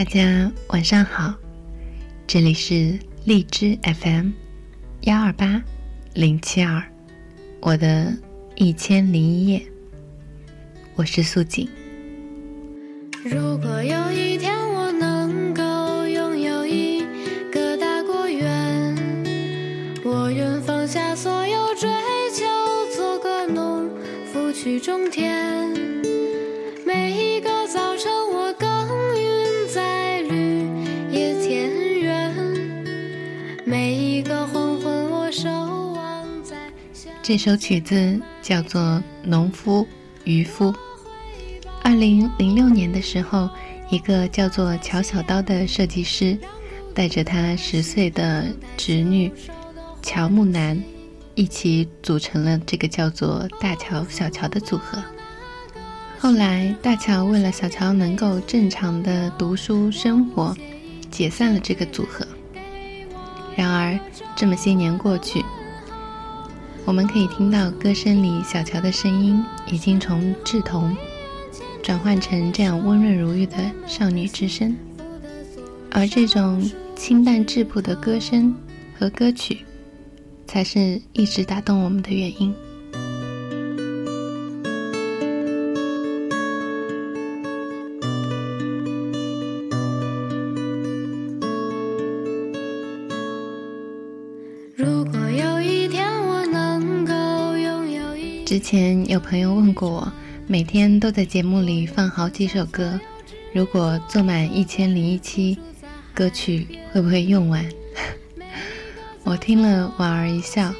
大家晚上好，这里是荔枝 FM 幺二八零七二，我的一千零一夜，我是素锦。如果有一天我能够拥有一个大果园，我愿放下所有追求，做个农夫去种田。这首曲子叫做《农夫渔夫》。二零零六年的时候，一个叫做乔小刀的设计师，带着他十岁的侄女乔木楠，一起组成了这个叫做大乔小乔的组合。后来，大乔为了小乔能够正常的读书生活，解散了这个组合。然而，这么些年过去，我们可以听到歌声里小乔的声音已经从稚童转换成这样温润如玉的少女之声，而这种清淡质朴的歌声和歌曲，才是一直打动我们的原因。之前有朋友问过我，每天都在节目里放好几首歌，如果做满一千零一期，歌曲会不会用完？我听了莞尔一笑，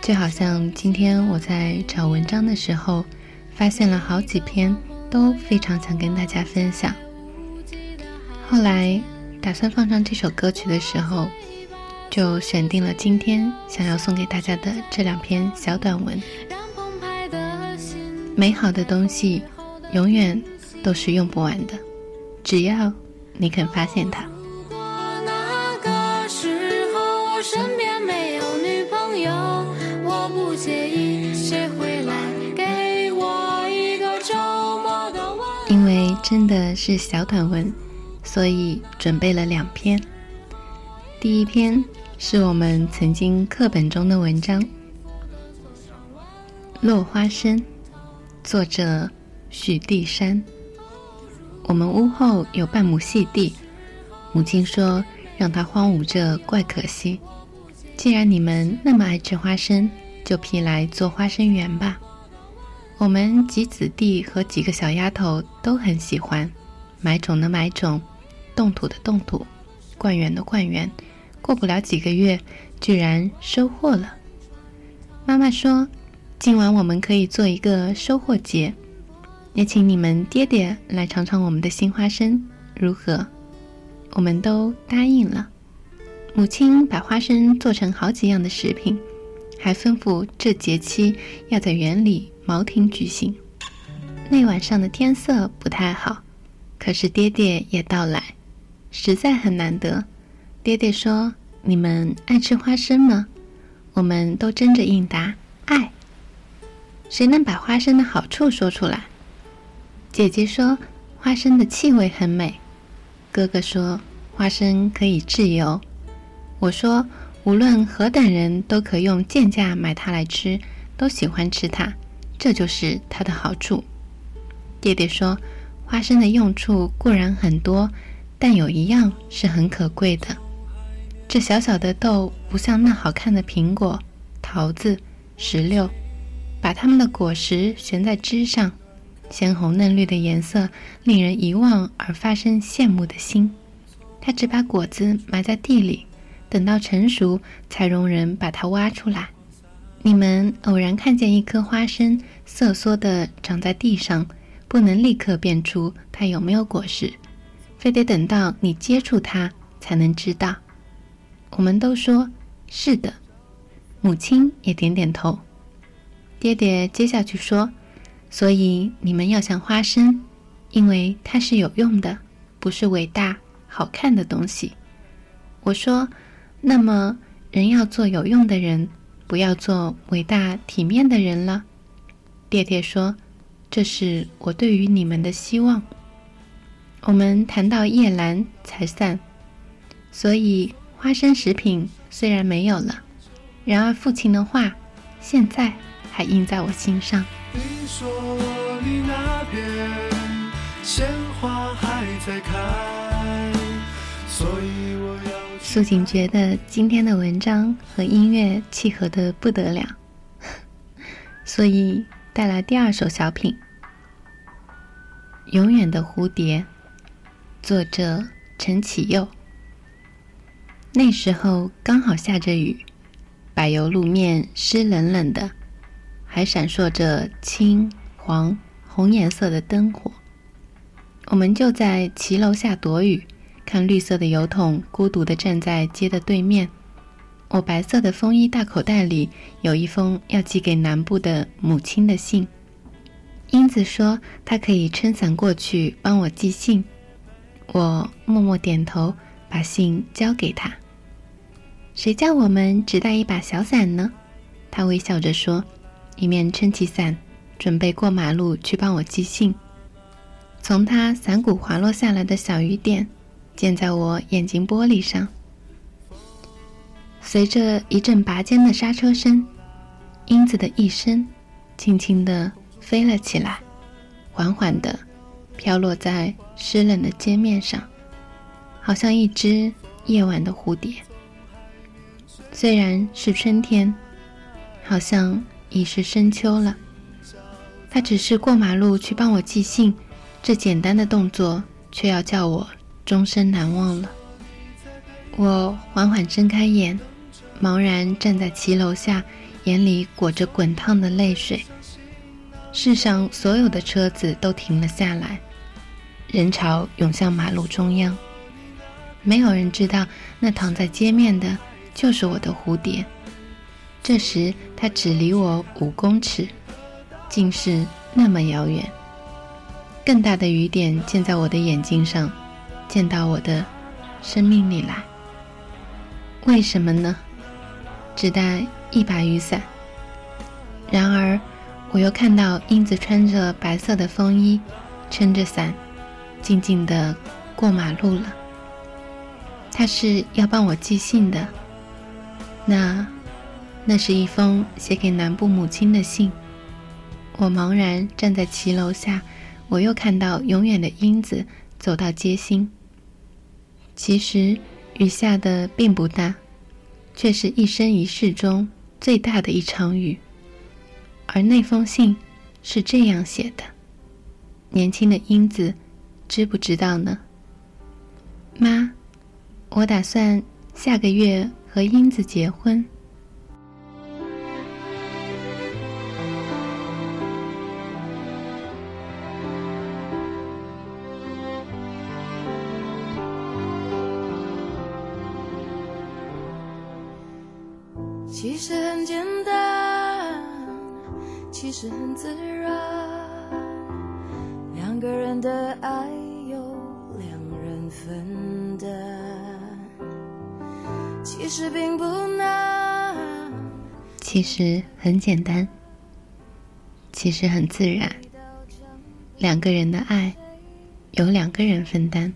就好像今天我在找文章的时候，发现了好几篇都非常想跟大家分享。后来打算放上这首歌曲的时候，就选定了今天想要送给大家的这两篇小短文。美好的东西永远都是用不完的，只要你肯发现它。因为真的是小短文，所以准备了两篇。第一篇是我们曾经课本中的文章《落花生》，作者许地山。我们屋后有半亩细地，母亲说让它荒芜着怪可惜。既然你们那么爱吃花生，就批来做花生园吧。我们几子弟和几个小丫头都很喜欢，买种的买种，动土的动土，灌园的灌园。过不了几个月，居然收获了。妈妈说，今晚我们可以做一个收获节，也请你们爹爹来尝尝我们的新花生，如何？我们都答应了。母亲把花生做成好几样的食品，还吩咐这节期要在园里茅亭举行。那晚上的天色不太好，可是爹爹也到来，实在很难得。爹爹说：“你们爱吃花生吗？”我们都争着应答：“爱。”谁能把花生的好处说出来？姐姐说：“花生的气味很美。”哥哥说：“花生可以制油。”我说：“无论何等人都可用贱价买它来吃，都喜欢吃它，这就是它的好处。”爹爹说：“花生的用处固然很多，但有一样是很可贵的。”这小小的豆不像那好看的苹果、桃子、石榴，把它们的果实悬在枝上，鲜红嫩绿的颜色令人一望而发生羡慕的心。它只把果子埋在地里，等到成熟才容人把它挖出来。你们偶然看见一颗花生瑟缩地长在地上，不能立刻辨出它有没有果实，非得等到你接触它才能知道。我们都说是的，母亲也点点头。爹爹接下去说：“所以你们要像花生，因为它是有用的，不是伟大好看的东西。”我说：“那么人要做有用的人，不要做伟大体面的人了。”爹爹说：“这是我对于你们的希望。”我们谈到夜兰才散，所以花生食品虽然没有了，然而父亲的话现在还印在我心上。你说你那边鲜花还在开，所以我要苏锦觉得今天的文章和音乐契合的不得了，所以带来第二首小品《永远的蝴蝶》，作者陈启佑。那时候刚好下着雨，柏油路面湿冷冷的，还闪烁着青、黄、红颜色的灯火。我们就在骑楼下躲雨，看绿色的油桶孤独地站在街的对面。我白色的风衣大口袋里有一封要寄给南部的母亲的信。英子说她可以撑伞过去帮我寄信。我默默点头，把信交给她。谁叫我们只带一把小伞呢？她微笑着说，一面撑起伞，准备过马路去帮我寄信。从他伞骨滑落下来的小雨点，溅在我眼睛玻璃上。随着一阵拔尖的刹车声，英子的一身轻轻地飞了起来，缓缓地飘落在湿冷的街面上，好像一只夜晚的蝴蝶。虽然是春天，好像已是深秋了。他只是过马路去帮我寄信。这简单的动作，却要叫我终身难忘了。我缓缓睁开眼，茫然站在骑楼下，眼里裹着滚烫的泪水。世上所有的车子都停了下来，人潮涌向马路中央。没有人知道，那躺在街面的就是我的蝴蝶。这时，它只离我五公尺，竟是那么遥远。更大的雨点溅在我的眼睛上，溅到我的生命里来。为什么呢？只带一把雨伞。然而，我又看到英子穿着白色的风衣，撑着伞，静静地过马路了。他是要帮我寄信的。那，那是一封写给南部母亲的信。我茫然站在骑楼下。我又看到永远的英子走到街心。其实雨下的并不大，却是一生一世中最大的一场雨。而那封信是这样写的：年轻的英子，知不知道呢？妈，我打算下个月和英子结婚。自然。两个人的爱由两人分担，其实并不难。其实很简单，其实很自然。两个人的爱由两个人分担，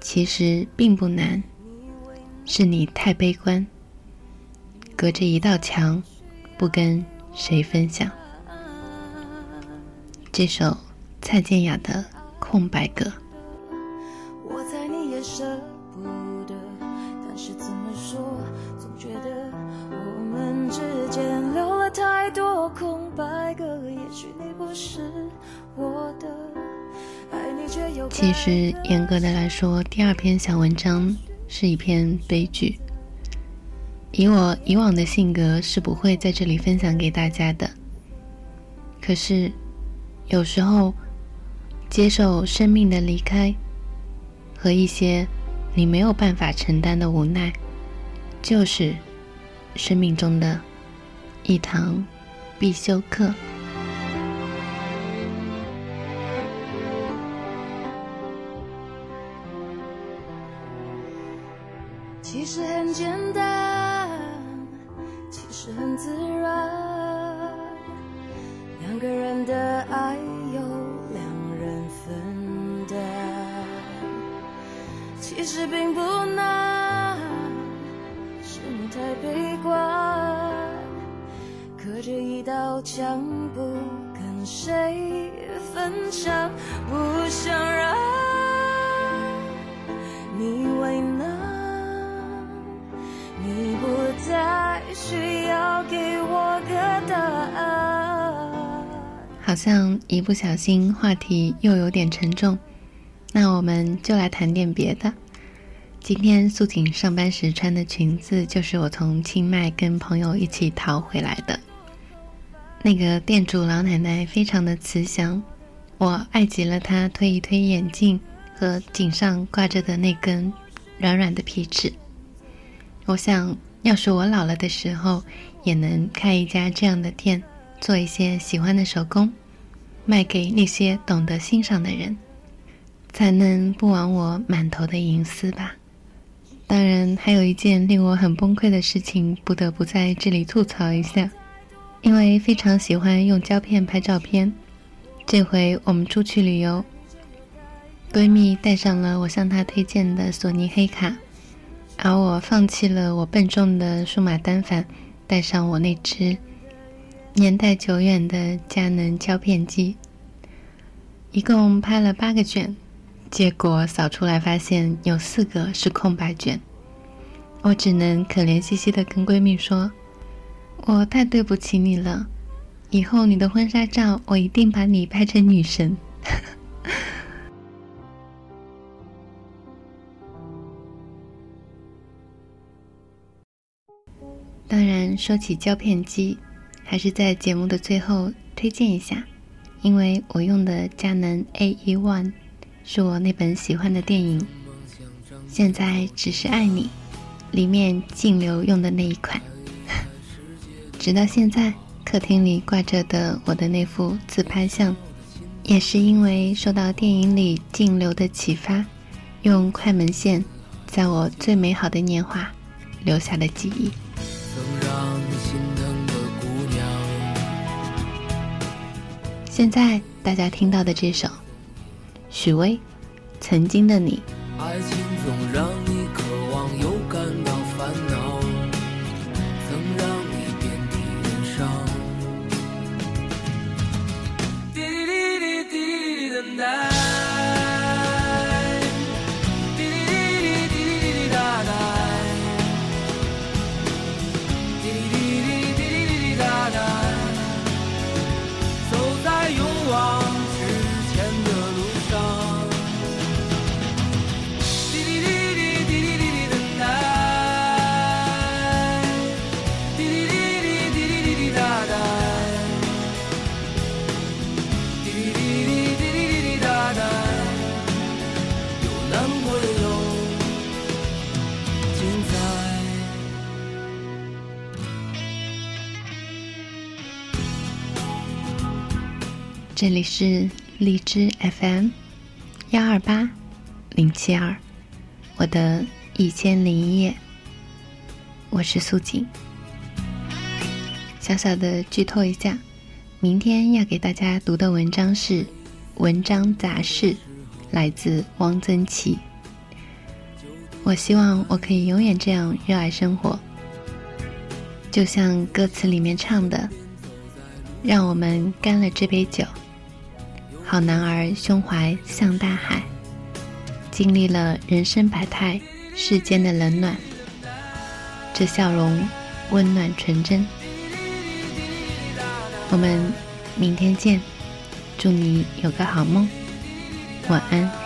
其实并不难，是你太悲观。隔着一道墙，不跟谁分享。这首蔡健雅的《空白格》。我猜你也舍不得，但是怎么说，总觉得我们之间留了太多空白格。也许你不是我的，爱你却又其实严格的来说，第二篇小文章是一篇悲剧。以我以往的性格是不会在这里分享给大家的。可是，有时候接受生命的离开和一些你没有办法承担的无奈，就是生命中的一堂必修课。其实很简单，很自然。两个人的爱由两人分担，其实并不难，是你太悲观，隔着一道墙不跟谁分享，不想让你为难，你不再需要好像一不小心话题又有点沉重，那我们就来谈点别的。今天素锦上班时穿的裙子，就是我从清迈跟朋友一起淘回来的。那个店主老奶奶非常的慈祥，我爱极了她推一推眼镜和颈上挂着的那根软软的皮尺。我想要是我老了的时候，也能开一家这样的店，做一些喜欢的手工，卖给那些懂得欣赏的人，才能不枉我满头的银丝吧。当然，还有一件令我很崩溃的事情，不得不在这里吐槽一下。因为非常喜欢用胶片拍照片，这回我们出去旅游，闺蜜带上了我向她推荐的索尼黑卡，而我放弃了我笨重的数码单反，带上我那只年代久远的佳能胶片机，一共拍了八个卷，结果扫出来发现有四个是空白卷，我只能可怜兮兮的跟闺蜜说。我太对不起你了，以后你的婚纱照我一定把你拍成女神。当然，说起胶片机，还是在节目的最后推荐一下，因为我用的佳能 A E One 是我那本喜欢的电影《现在只是爱你》里面静流用的那一款。直到现在，客厅里挂着的我的那幅自拍像，也是因为受到电影里静流的启发，用快门线，在我最美好的年华留下的记忆。现在大家听到的这首，许巍《曾经的你》。这里是荔枝 FM 幺二八零七二，我的一千零一夜，我是素锦。小小的剧透一下，明天要给大家读的文章是《文章杂事》，来自汪曾祺。我希望我可以永远这样热爱生活，就像歌词里面唱的：“让我们干了这杯酒，好男儿胸怀像大海，经历了人生百态，世间的冷暖，这笑容温暖纯真。我们明天见，祝你有个好梦，晚安。